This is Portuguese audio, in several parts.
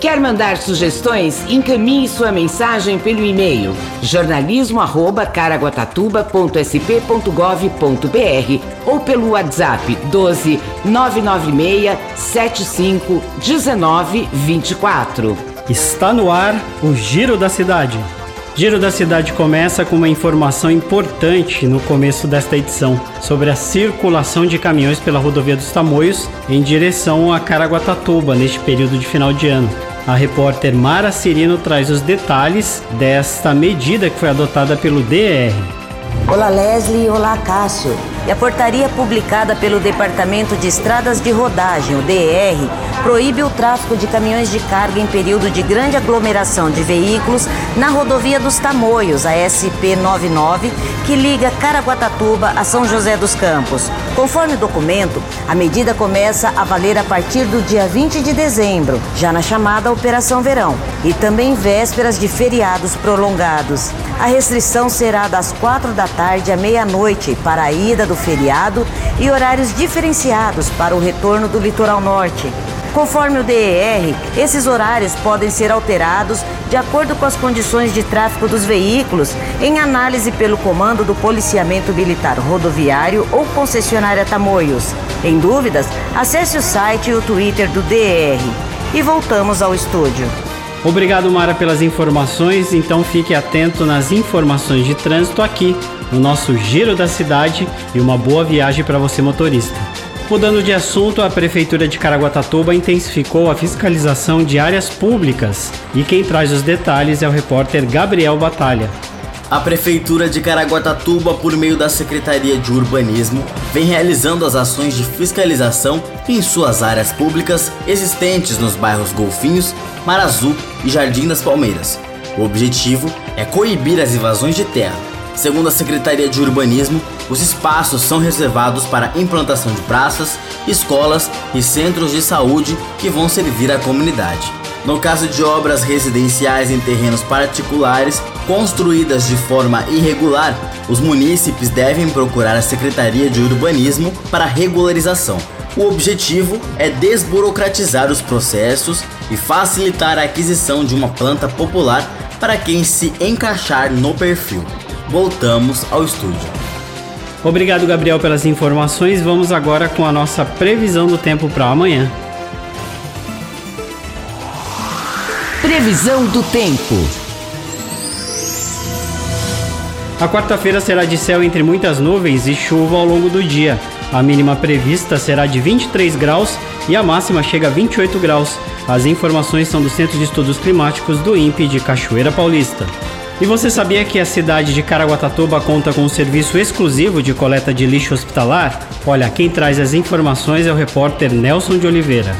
Quer mandar sugestões? Encaminhe sua mensagem pelo e-mail jornalismo@caraguatatuba.sp.gov.br ou pelo WhatsApp 12 996 75 19 24. Está no ar o Giro da Cidade. Giro da Cidade começa com uma informação importante no começo desta edição sobre a circulação de caminhões pela rodovia dos Tamoios em direção a Caraguatatuba neste período de final de ano. A repórter Mara Cirino traz os detalhes desta medida que foi adotada pelo DR. Olá Leslie olá Cássio. E a portaria publicada pelo Departamento de Estradas de Rodagem, o DR, proíbe o tráfego de caminhões de carga em período de grande aglomeração de veículos na rodovia dos Tamoios, a SP99, que liga Caraguatatuba a São José dos Campos. Conforme o documento, a medida começa a valer a partir do dia 20 de dezembro, já na chamada Operação Verão, e também vésperas de feriados prolongados. A restrição será das quatro da tarde à meia-noite para a ida do feriado e horários diferenciados para o retorno do litoral norte. Conforme o DER, esses horários podem ser alterados de acordo com as condições de tráfego dos veículos, em análise pelo Comando do Policiamento Militar Rodoviário ou concessionária Tamoios. Em dúvidas, acesse o site e o Twitter do DER. E voltamos ao estúdio. Obrigado, Mara, pelas informações. Então fique atento nas informações de trânsito aqui no nosso Giro da Cidade e uma boa viagem para você, motorista. Mudando de assunto, a Prefeitura de Caraguatatuba intensificou a fiscalização de áreas públicas e quem traz os detalhes é o repórter Gabriel Batalha. A Prefeitura de Caraguatatuba, por meio da Secretaria de Urbanismo, vem realizando as ações de fiscalização em suas áreas públicas existentes nos bairros Golfinhos, Mar Azul e Jardim das Palmeiras. O objetivo é coibir as invasões de terra. Segundo a Secretaria de Urbanismo, os espaços são reservados para implantação de praças, escolas e centros de saúde que vão servir à comunidade. No caso de obras residenciais em terrenos particulares construídas de forma irregular, os munícipes devem procurar a Secretaria de Urbanismo para regularização. O objetivo é desburocratizar os processos e facilitar a aquisição de uma planta popular para quem se encaixar no perfil. Voltamos ao estúdio. Obrigado, Gabriel, pelas informações. Vamos agora com a nossa previsão do tempo para amanhã. Previsão do tempo. A quarta-feira será de céu entre muitas nuvens e chuva ao longo do dia. A mínima prevista será de 23 graus e a máxima chega a 28 graus. As informações são do Centro de Estudos Climáticos do INPE de Cachoeira Paulista. E você sabia que a cidade de Caraguatatuba conta com um serviço exclusivo de coleta de lixo hospitalar? Olha, quem traz as informações é o repórter Nelson de Oliveira.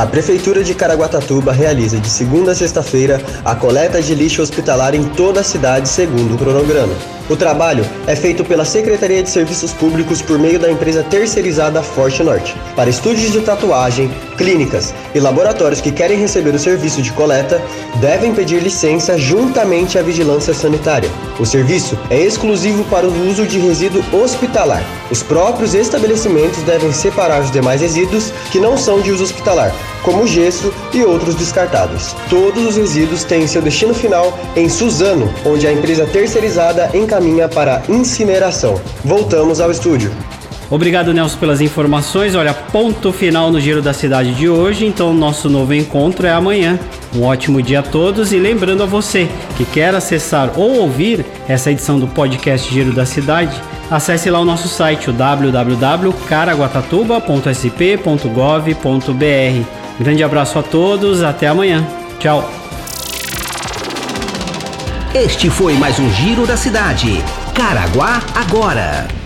A Prefeitura de Caraguatatuba realiza de segunda a sexta-feira a coleta de lixo hospitalar em toda a cidade, segundo o cronograma. O trabalho é feito pela Secretaria de Serviços Públicos por meio da empresa terceirizada Forte Norte. Para estúdios de tatuagem, clínicas e laboratórios que querem receber o serviço de coleta, devem pedir licença juntamente à vigilância sanitária. O serviço é exclusivo para o uso de resíduo hospitalar. Os próprios estabelecimentos devem separar os demais resíduos que não são de uso hospitalar, como gesso e outros descartáveis. Todos os resíduos têm seu destino final em Suzano, onde a empresa terceirizada encaminha para incineração. Voltamos ao estúdio. Obrigado, Nelson, pelas informações. Olha, ponto final no Giro da Cidade de hoje. Então, nosso novo encontro é amanhã. Um ótimo dia a todos e lembrando a você que quer acessar ou ouvir essa edição do podcast Giro da Cidade, acesse lá o nosso site, o www.caraguatatuba.sp.gov.br. Grande abraço a todos, até amanhã. Tchau. Este foi mais um Giro da Cidade. Caraguá agora.